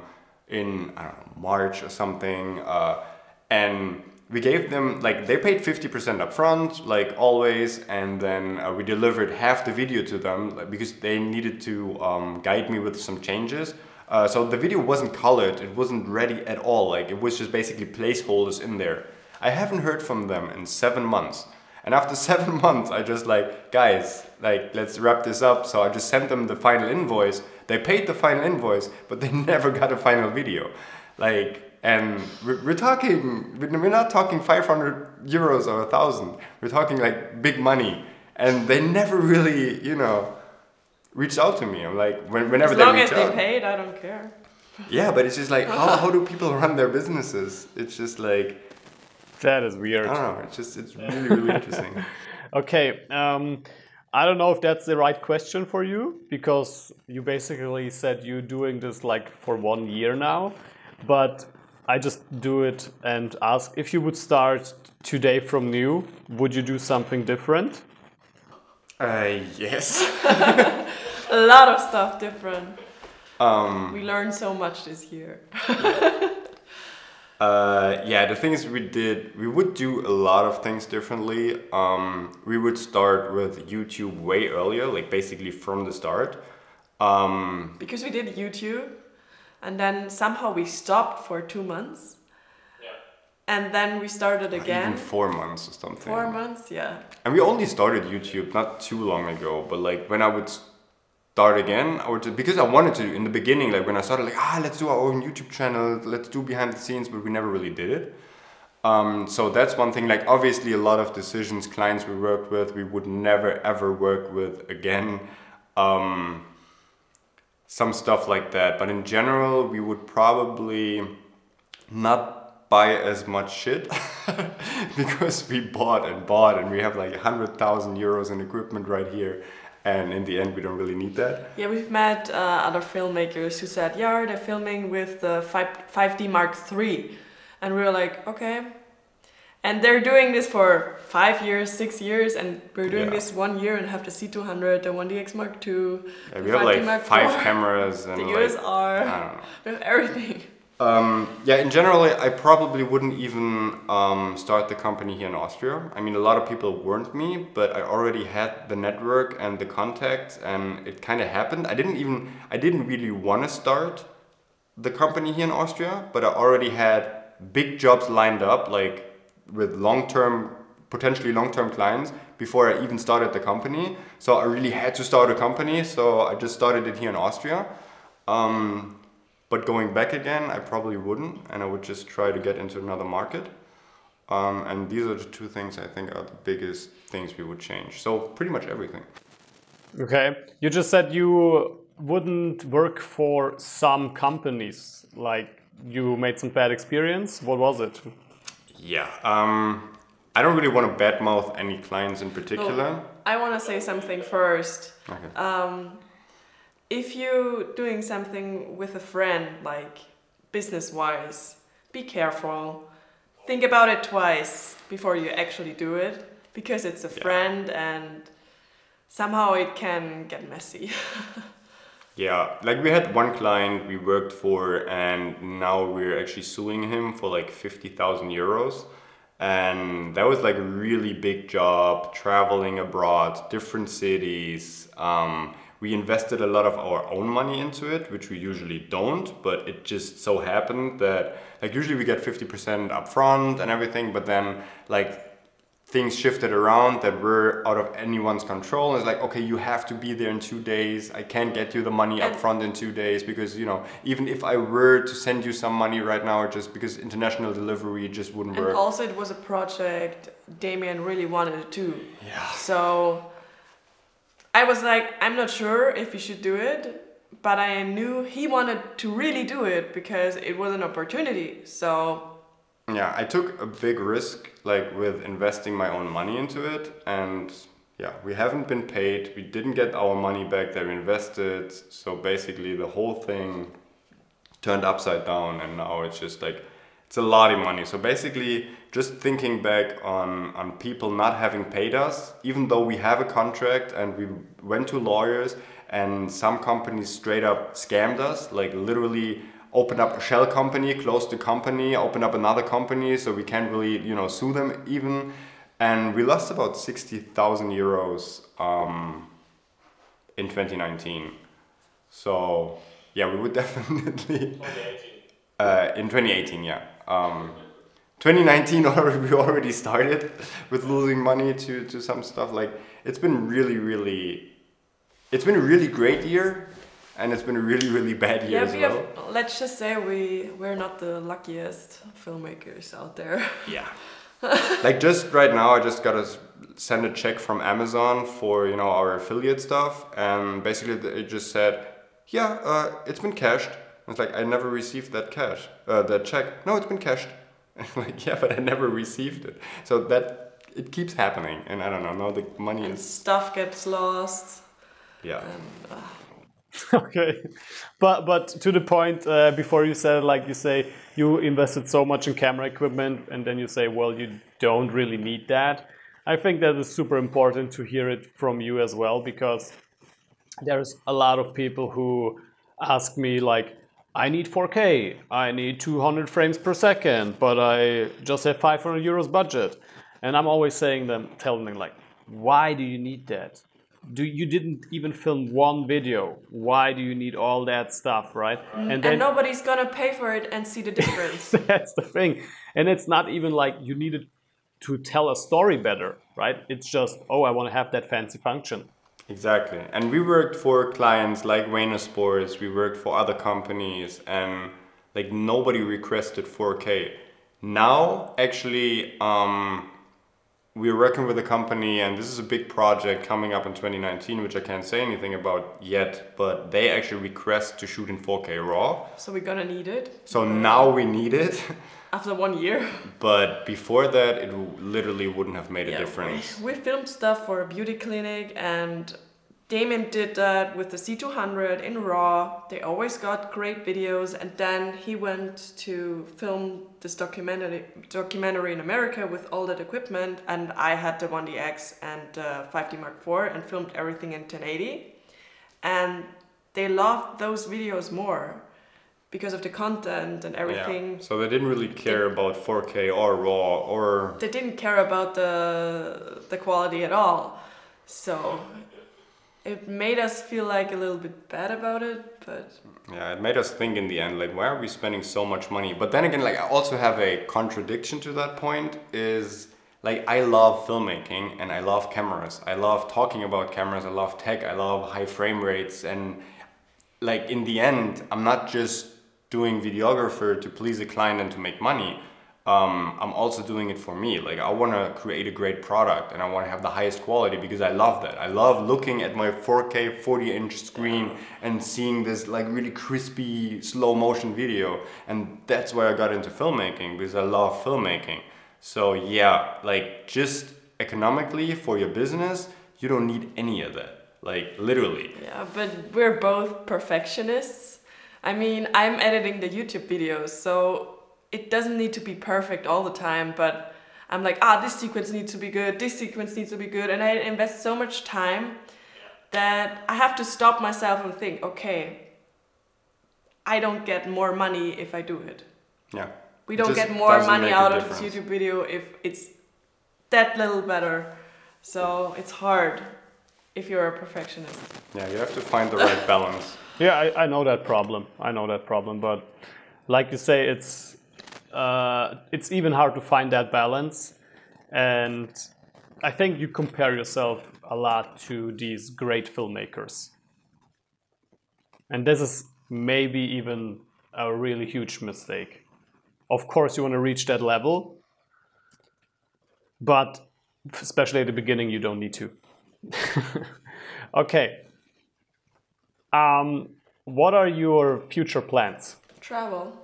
C: in I don't know March or something. Uh, and we gave them like they paid 50% up front like always and then uh, we delivered half the video to them because they needed to um, guide me with some changes uh, so the video wasn't colored it wasn't ready at all like it was just basically placeholders in there. I haven't heard from them in seven months. And after [LAUGHS] seven months i just like guys like let's wrap this up. So i just sent them the final invoice. They paid the final invoice but they [LAUGHS] never got a final video. Like and we're, we're talking we're not talking 500 euros or a thousand. We're talking like big money. And they never really you know reached out to me i'm like when, whenever
B: as long
C: they
B: as
C: reach
B: they
C: out
B: paid, I don't care.
C: yeah but it's just like how, how do [LAUGHS] people run their businesses it's just like
A: That is weird.
C: i don't know it's just it's really really [LAUGHS] interesting
A: Okay, um, I don't know if that's the right question for you because you basically said you're doing this like for one year now, but I just do it and ask if you would start today from new, would you do something different?
C: Uh, yes [LAUGHS]
B: A lot of stuff different.
C: um
B: We learned so much this year. [LAUGHS]
C: Uh, yeah, the things we did we would do a lot of things differently. Um, we would start with YouTube way earlier, like basically from the start. Um,
B: Because we did YouTube, and then somehow we stopped for two months. And then we started again.
C: even four months or something.
B: Four months, yeah.
C: And we only started YouTube not too long ago, but like when I would start again, I would just, because I wanted to in the beginning, like when I started, like ah, let's do our own YouTube channel, let's do behind the scenes, but we never really did it. Um, so that's one thing. Like obviously, a lot of decisions, clients we worked with, we would never ever work with again. Um, some stuff like that, but in general, we would probably not buy as much shit [LAUGHS] because we bought and bought and we have like 100,000 euros in equipment right here and in the end we don't really need that
B: Yeah, we've met uh, other filmmakers who said, yeah, they're filming with the 5, 5D Mark III. And we were like, okay. And they're doing this for five years, six years, and we're doing
C: Yeah.
B: this one year and have the C200, the 1DX Mark II,
C: Yeah, we have
B: 5D
C: like five cameras and
B: the
C: like,
B: USR,
C: I don't know. [LAUGHS]
B: we have everything.
C: Um, yeah, in general, I probably wouldn't even um, start the company here in Austria. I mean, a lot of people warned me, but I already had the network and the contacts, and it kind of happened. I didn't even, I didn't really want to start the company here in Austria, but I already had big jobs lined up, like with long-term, potentially long-term clients before I even started the company. So I really had to start a company, so I just started it here in Austria. Um, but going back again, I probably wouldn't, and I would just try to get into another market. Um, and these are the two things I think are the biggest things we would change. So pretty much everything.
A: Okay, you just said you wouldn't work for some companies, like you made some bad experience. What was it?
C: Yeah. Um, I don't really want to badmouth any clients in particular.
B: I want to say something first.
C: Okay.
B: Um, if you're doing something with a friend, like business wise, be careful. Think about it twice before you actually do it because it's a
C: Yeah.
B: friend and somehow it can get messy. [LAUGHS]
C: Yeah, like we had one client we worked for, and now we're actually suing him for like 50,000 euros. And that was like a really big job, traveling abroad, different cities. Um, we invested a lot of our own money into it, which we usually don't, but it just so happened that, like, usually we get 50% upfront and everything, but then, like, things shifted around that were out of anyone's control. It's like, okay, you have to be there in two days. I can't get you the money up front in two days because, you know, even if I were to send you some money right now, just because international delivery just wouldn't
B: and
C: work.
B: also, it was a project Damien really wanted to do.
C: yeah.
B: So I was like, I'm not sure if he should do it, but I knew he wanted to really do it because it was an opportunity. So
C: Yeah, I took a big risk like with investing my own money into it and yeah, we haven't been paid. We didn't get our money back that we invested. So basically the whole thing turned upside down and now it's just like it's a lot of money. So basically just thinking back on on people not having paid us even though we have a contract and we went to lawyers and some companies straight up scammed us like literally opened up a shell company, close the company, open up another company, so we can't really you know sue them even. And we lost about sixty thousand euros um, in 2019. So yeah, we would [LAUGHS] definitely uh, in 2018. Yeah. Um, 2019 [LAUGHS] already we already started with losing money to to some stuff. Like it's been really really it's been a really great year and it's been a really really bad year
B: Yeah,
C: as
B: we
C: well.
B: have, let's just say we we're not the luckiest filmmakers out there.
C: yeah. [LAUGHS] Like just right now i just got to send a check from amazon for you know our affiliate stuff and basically it just said yeah uh, it's been cashed. It's like i never received that cash uh, that check. No it's been cashed [LAUGHS] like yeah but i never received it. So that it keeps happening and i don't know now the money
B: And
C: is
B: stuff gets lost.
C: yeah.
B: And, uh, [LAUGHS]
A: okay. But but to the point uh, before you said like you say you invested so much in camera equipment and then you say well you don't really need that. I think that is super important to hear it from you as well because there's a lot of people who ask me like i need 4k i need 200 frames per second but i just have 500 euros budget. And i'm always saying them telling them like why do you need that? Do you didn't even film one video. Why do you need all that stuff right?
B: Mm, and nobody's gonna pay for it and see the difference. [LAUGHS]
A: that's the thing. And it's not even like you needed to tell a story better right? It's just oh i want to have that fancy function
C: Exactly. And we worked for clients like Wayne Sports, we worked for other companies, and like nobody requested 4K. Now, actually, um, we're working with a company, and this is a big project coming up in 2019, which I can't say anything about yet, but they actually request to shoot in 4K RAW.
B: so we're gonna need it
C: So now we need it, [LAUGHS]
B: after one year.
C: but before that, it literally wouldn't have made a
B: Yeah,
C: difference.
B: We, we filmed stuff for a beauty clinic, and Damien did that with the C200 in RAW. They always got great videos, and then he went to film this documentary documentary in America with all that equipment, and I had the 1DX and uh, 5D Mark IV and filmed everything in 1080, and they loved those videos more because of the content and everything.
C: Yeah. So they didn't really care about 4K or RAW or
B: they didn't care about the the quality at all. So it made us feel like a little bit bad about it, but
C: Yeah, it made us think in the end, like, why are we spending so much money? But then again, like, I also have a contradiction to that point is like, I love filmmaking and I love cameras. I love talking about cameras. I love tech. I love high frame rates. And like, in the end, I'm not just doing videographer to please a client and to make money. Um, I'm also doing it for me. Like, I want to create a great product and I want to have the highest quality because I love that. I love looking at my 4K 40 inch screen and seeing this like really crispy slow motion video. And that's why I got into filmmaking because I love filmmaking. So, yeah, like just economically for your business, you don't need any of that. Like, literally.
B: yeah, but we're both perfectionists. I mean, I'm editing the YouTube videos, so it doesn't need to be perfect all the time, but I'm like, ah, this sequence needs to be good, this sequence needs to be good, and I invest so much time that I have to stop myself and think, okay, I don't get more money if I do it.
C: Yeah.
B: We don't get more money out of this. YouTube video if it's that little better. So it's hard if you're a perfectionist.
C: Yeah, you have to find the right balance. [LAUGHS]
A: Yeah, I, I know that problem. I know that problem, but like you say, it's uh, it's even hard to find that balance, and I think you compare yourself a lot to these great filmmakers, and this is maybe even a really huge mistake. Of course, you want to reach that level, but especially at the beginning, you don't need to. [LAUGHS] okay. Um, what are your future plans?
B: Travel.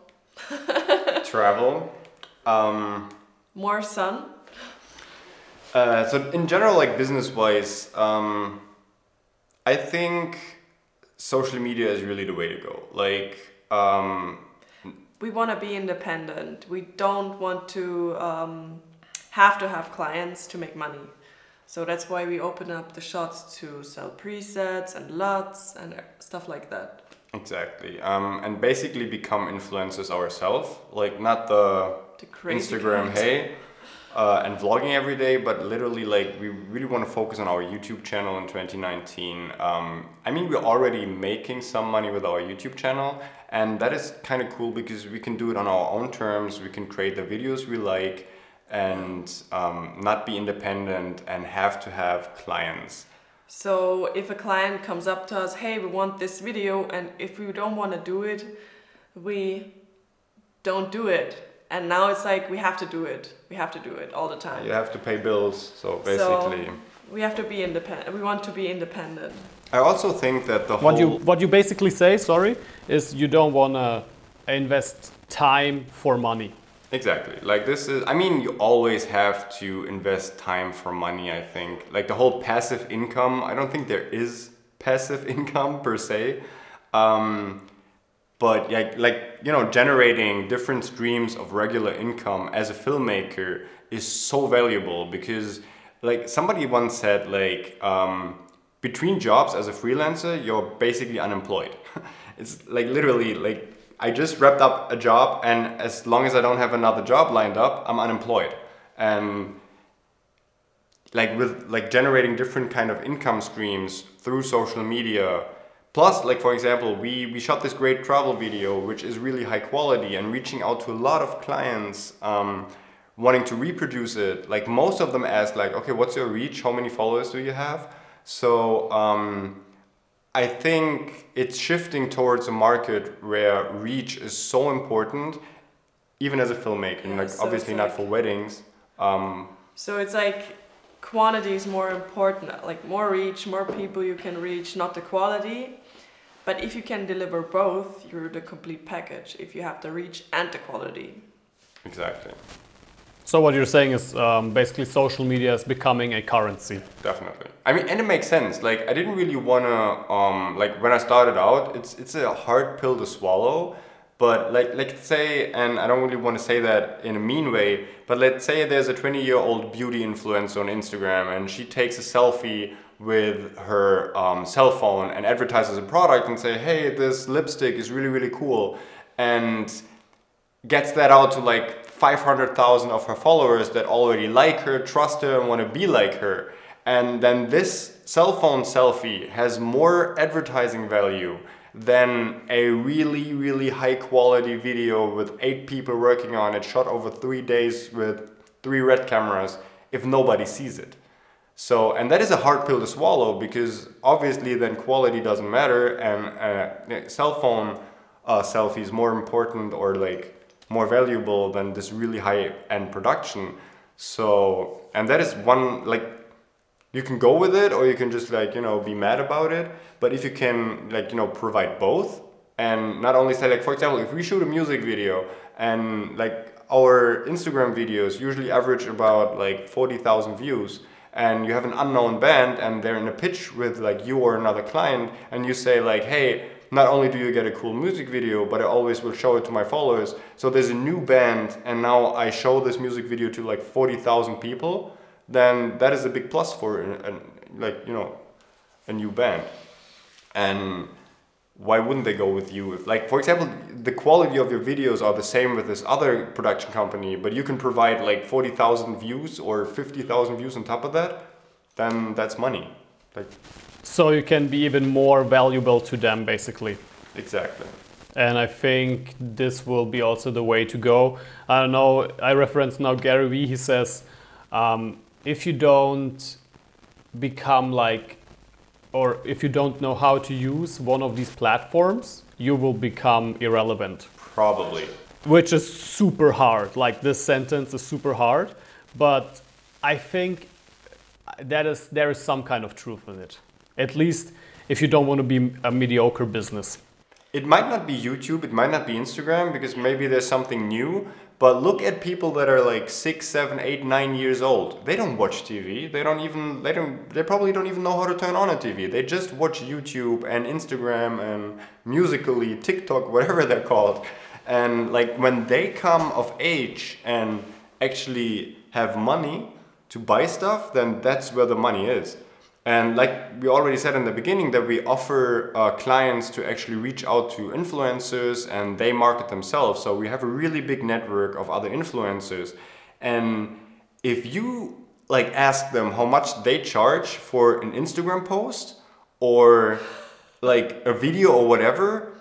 B: [LAUGHS]
C: Travel. Um,
B: More sun.
C: Uh, so in general, like business wise, um, I think social media is really the way to go. Like, um,
B: We want to be independent. We don't want to um, have to have clients to make money. So that's why we open up the shots to sell presets and LUTs and stuff like that.
C: Exactly. Um, and basically become influencers ourselves. Like not the,
B: The
C: Instagram
B: kind.
C: hey uh, and vlogging every day, but literally like we really want to focus on our YouTube channel in 2019. Um, I mean, we're already making some money with our YouTube channel, and that is kind of cool because we can do it on our own terms. We can create the videos we like and um, not be independent and have to have clients.
B: So if a client comes up to us, hey, we want this video, and if we don't want to do it, we don't do it. And now it's like we have to do it. We have to do it all the time.
C: You have to pay bills, so basically.
B: We have to be independent. We want to be independent.
C: I also think that the
A: What you what you basically say, sorry, is you don't want to invest time for money.
C: Exactly. Like this is I mean you always have to invest time for money, I think. Like the whole passive income, I don't think there is passive [LAUGHS] income per se. Um, but like like you know generating different streams of regular income as a filmmaker is so valuable because like somebody once said like um, between jobs as a freelancer you're basically unemployed [LAUGHS] it's like literally like i just wrapped up a job and as long as i don't have another job lined up i'm unemployed. And like with like generating different kind of income streams through social media. Plus like for example we we shot this great travel video which is really high quality and reaching out to a lot of clients um, wanting to reproduce it. Like most of them ask like okay what's your reach? How many followers do you have? So um, i think it's shifting towards a market where reach is so important even as a filmmaker
B: Yeah,
C: like
B: so
C: obviously not
B: like-
C: for weddings um,
B: So it's like quantity is more important, like more reach, more people you can reach, not the quality. But if you can deliver both, you're the complete package. If you have the reach and the quality.
C: exactly
A: So what you're saying is um, basically social media is becoming a currency.
C: Definitely. I mean, and it makes sense. Like, I didn't really wanna, um, like when I started out, it's it's a hard pill to swallow. But like, like say, and I don't really want to say that in a mean way, but let's say there's a 20 year old beauty influencer on Instagram, and she takes a selfie with her um, cell phone and advertises a product and say, hey, this lipstick is really really cool, and gets that out to like 500,000 of her followers that already like her, trust her, and want to be like her. And then this cell phone selfie has more advertising value than a really, really high quality video with eight people working on it, shot over three days with three red cameras, if nobody sees it. So, and that is a hard pill to swallow because obviously then quality doesn't matter and uh, cell phone uh, selfie is more important or like more valuable than this really high end production. So, and that is one like you can go with it or you can just like you know be mad about it. But if you can like you know provide both and not only say like for example if we shoot a music video and like our Instagram videos usually average about like 40,000 views and you have an unknown band and they're in a pitch with like you or another client and you say like hey not only do you get a cool music video but i always will show it to my followers. So there's a new band and now i show this music video to like 40000 people then that is a big plus for an, an, like you know a new band. And why wouldn't they go with you if like for example the quality of your videos are the same with this other production company but you can provide like 40,000 views or 50,000 views on top of that then that's money. Like
A: So you can be even more valuable to them basically.
C: exactly
A: And I think this will be also the way to go. I don't know, I reference now Gary Vee, he says, um, if you don't become like, or if you don't know how to use one of these platforms, you will become irrelevant.
C: probably
A: Which is super hard. Like this sentence is super hard, but I think that is there is some kind of truth in it. At least if you don't want to be a mediocre business.
C: It might not be YouTube, it might not be Instagram because maybe there's something new. But look at people that are like six, seven, eight, nine years old. They don't watch TV. They don't even. They don't. They probably don't even know how to turn on a TV. They just watch YouTube and Instagram and Musically, TikTok, whatever they're called. And like when they come of age and actually have money to buy stuff, then that's where the money is. And like we already said in the beginning, that we offer uh, clients to actually reach out to influencers and they market themselves. So we have a really big network of other influencers. And if you like ask them how much they charge for an Instagram post or like a video or whatever,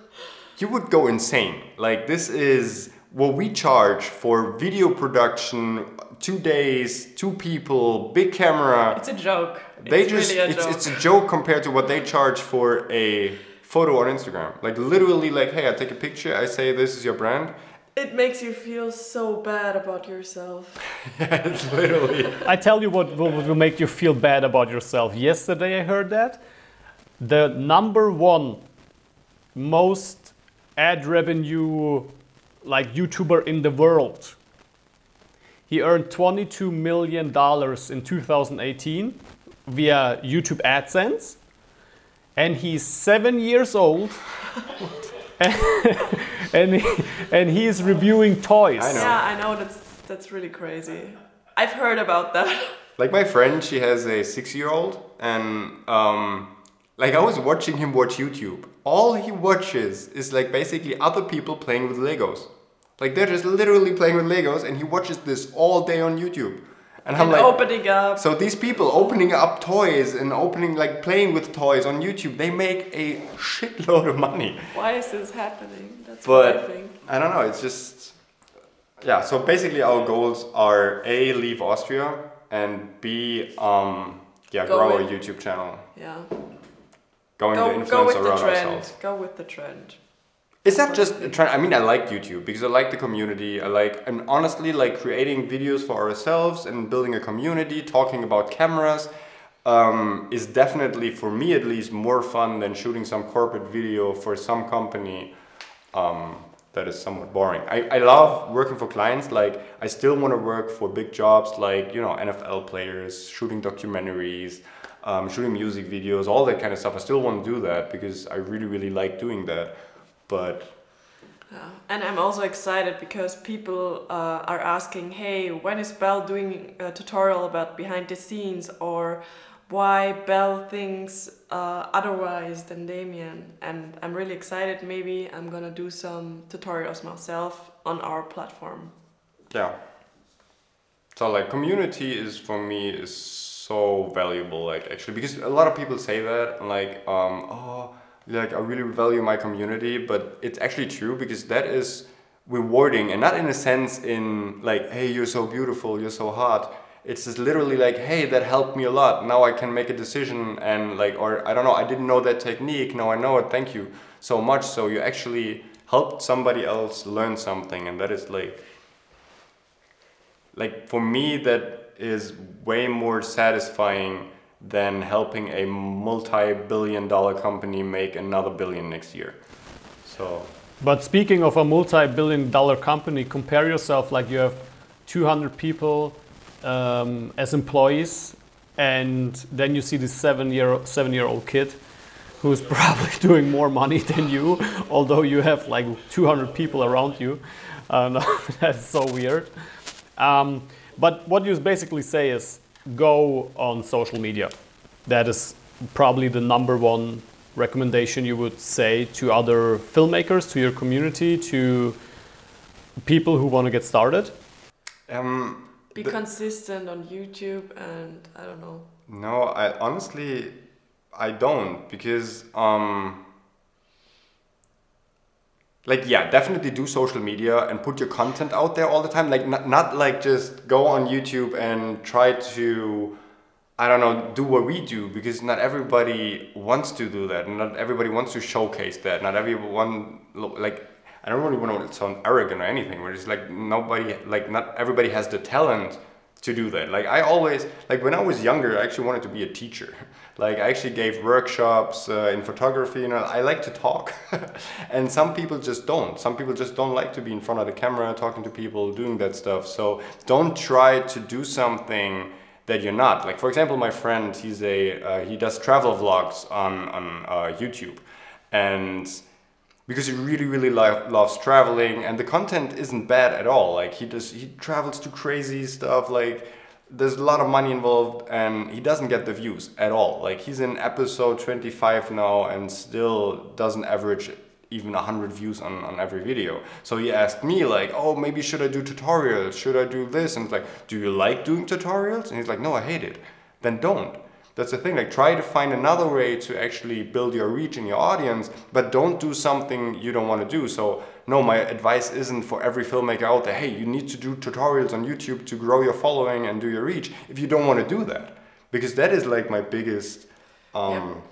C: you would go insane. Like this is what we charge for video production, two days, two people, big camera.
B: It's a joke.
C: They
B: it's
C: just
B: really a
C: it's
B: joke.
C: it's a joke compared to what they charge for a photo on Instagram. Like literally like hey, I take a picture, I say this is your brand.
B: It makes you feel so bad about yourself. [LAUGHS]
C: it's literally
A: I tell you what will, will make you feel bad about yourself. Yesterday I heard that the number one most ad revenue like YouTuber in the world. He earned 22 million dollars in 2018 via YouTube AdSense, and he's seven years old. [LAUGHS] and he, and he is reviewing toys.
C: I know.
B: Yeah, I know that's that's really crazy. I've heard about that. [LAUGHS]
C: like my friend, she has a six-year-old, and um, like I was watching him watch YouTube. All he watches is like basically other people playing with Legos. Like they're just literally playing with Legos, and he watches this all day on YouTube. And I'm
B: and
C: like,
B: opening up.
C: So these people opening up toys and opening like playing with toys on YouTube, they make a shitload of money.
B: Why is this happening? That's what I think.
C: I don't know. It's just yeah. So basically, our goals are a leave Austria and b um yeah
B: Go
C: grow
B: with-
C: a YouTube channel,
B: Yeah.
C: going to
B: Go,
C: influence
B: go with the
C: around
B: trend.
C: ourselves.
B: Go with the trend.
C: It's not just trend. I mean, I like YouTube because I like the community. I like, and honestly, like creating videos for ourselves and building a community, talking about cameras, um, is definitely for me at least more fun than shooting some corporate video for some company um, that is somewhat boring. I, I love working for clients. Like, I still want to work for big jobs like you know NFL players, shooting documentaries. Um, shooting music videos, all that kind of stuff. I still want to do that because I really, really like doing that. But
B: Yeah. And I'm also excited because people uh, are asking, hey, when is Bell doing a tutorial about behind the scenes or why Bell thinks uh, otherwise than Damien? And I'm really excited. Maybe I'm gonna do some tutorials myself on our platform.
C: yeah so like community is for me is so valuable like actually because a lot of people say that like um oh like i really value my community but it's actually true because that is rewarding and not in a sense in like hey you're so beautiful you're so hot. It's just literally like hey that helped me a lot. Now i can make a decision and like or i don't know i didn't know that technique. Now i know it. Thank you so much. So you actually helped somebody else learn something and that is like like for me that is way more satisfying than helping a multi-billion dollar company make another billion next year so
A: But speaking of a multi-billion dollar company, compare yourself like you have 200 people um, as employees, and then you see this seven-year seven-year-old kid who's [LAUGHS] probably doing more money than you, although you have like 200 people around you. Uh, [LAUGHS] that's so weird. Um, but what you basically say is go on social media. That is probably the number one recommendation you would say to other filmmakers, to your community, to people who want to get started?
C: um
B: Be
C: The-
B: consistent on YouTube and I don't know.
C: no i honestly i don't because um like yeah definitely do social media and put your content out there all the time like not, not like just go on youtube and try to i don't know do what we do because not everybody wants to do that and not everybody wants to showcase that not everyone like i don't really want to sound arrogant or anything but it's like nobody like not everybody has the talent to do that. Like I always like when I was younger, I actually wanted to be a teacher. [LAUGHS] Like I actually gave workshops uh, in photography. You know, I like to talk, [LAUGHS] and some people just don't. Some people just don't like to be in front of the camera, talking to people, doing that stuff. So don't try to do something that you're not. Like for example, my friend, he's a uh, he does travel vlogs on on uh, YouTube, and because he really really lo- loves traveling and the content isn't bad at all like he does he travels to crazy stuff like there's a lot of money involved and he doesn't get the views at all. Like he's in episode 25 now and still doesn't average even 100 views on, on every video. So he asked me like oh maybe should i do tutorials? Should i do this? And it's like do you like doing tutorials? And he's like no i hate it. Then don't. That's the thing like try to find another way to actually build your reach and your audience but don't do something you don't want to do. So no, my advice isn't for every filmmaker out there, hey, you need to do tutorials on YouTube to grow your following and do your reach if you don't want to do that. Because that is like my biggest um,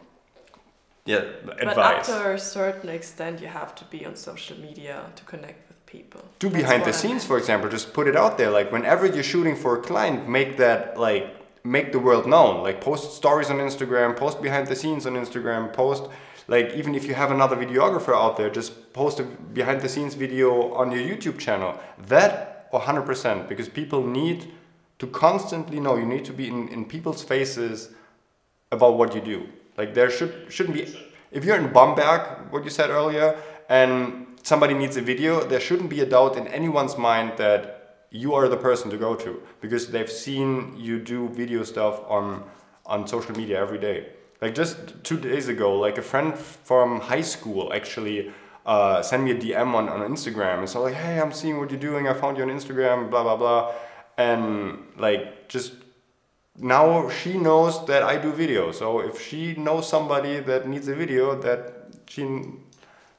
C: yeah. yeah advice.
B: But up to a certain extent, you have to be on social media to connect with people.
C: Do That's behind the scenes, for example, just put it out there. Like whenever you're shooting for a client, make that like make the world known. Like post stories on Instagram, post behind the scenes on Instagram, post like even if you have another videographer out there just post a behind the scenes video on your youtube channel. That 100% because people need to constantly know. You need to be in, in people's faces about what you do. Like there should shouldn't be if you're in bamberg what you said earlier and somebody needs a video there shouldn't be a doubt in anyone's mind that you are the person to go to because they've seen you do video stuff on on social media every day like just two days ago, like a friend from high school actually uh, sent me a DM on, on Instagram and so like, hey, I'm seeing what you're doing. I found you on Instagram, blah blah blah, and like just now she knows that I do video. So if she knows somebody that needs a video, that she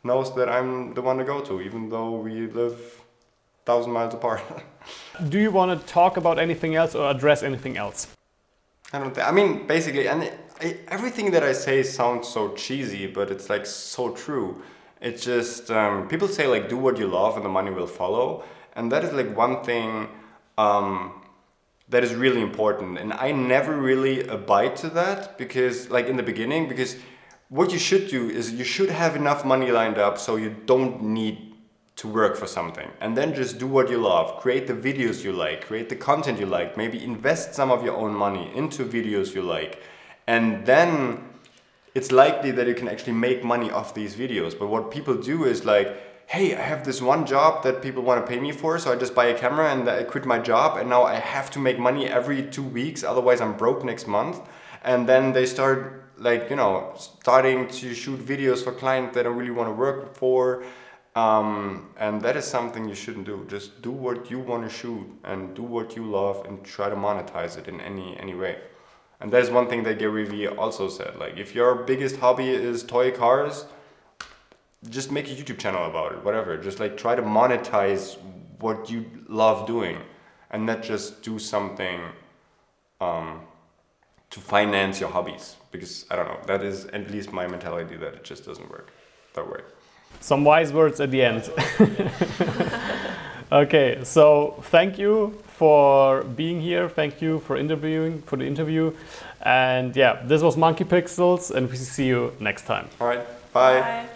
C: knows that I'm the one to go to, even though we live thousand miles apart. [LAUGHS]
A: do you want to talk about anything else or address anything else?
C: I don't think. I mean, basically, and I, everything that I say sounds so cheesy, but it's like so true. It's just um, people say like do what you love and the money will follow, and that is like one thing um, that is really important. And I never really abide to that because like in the beginning because what you should do is you should have enough money lined up so you don't need to work for something and then just do what you love create the videos you like create the content you like maybe invest some of your own money into videos you like and then it's likely that you can actually make money off these videos. But what people do is like hey i have this one job that people want to pay me for so i just buy a camera and i quit my job and now i have to make money every two weeks otherwise i'm broke next month. And then they start like you know starting to shoot videos for clients that i really want to work for. Um, and that is something you shouldn't do. Just do what you want to shoot and do what you love and try to monetize it in any any way and that is one thing that Gary Vee also said. Like, if your biggest hobby is toy cars, just make a YouTube channel about it, whatever. Just like try to monetize what you love doing and not just do something um, to finance your hobbies. Because I don't know, that is at least my mentality that it just doesn't work that way.
A: Some wise words at the end. [LAUGHS] okay, so thank you for being here. Thank you for interviewing for the interview. And yeah, this was Monkey Pixels, and we see you next time.
C: All right. Bye. bye.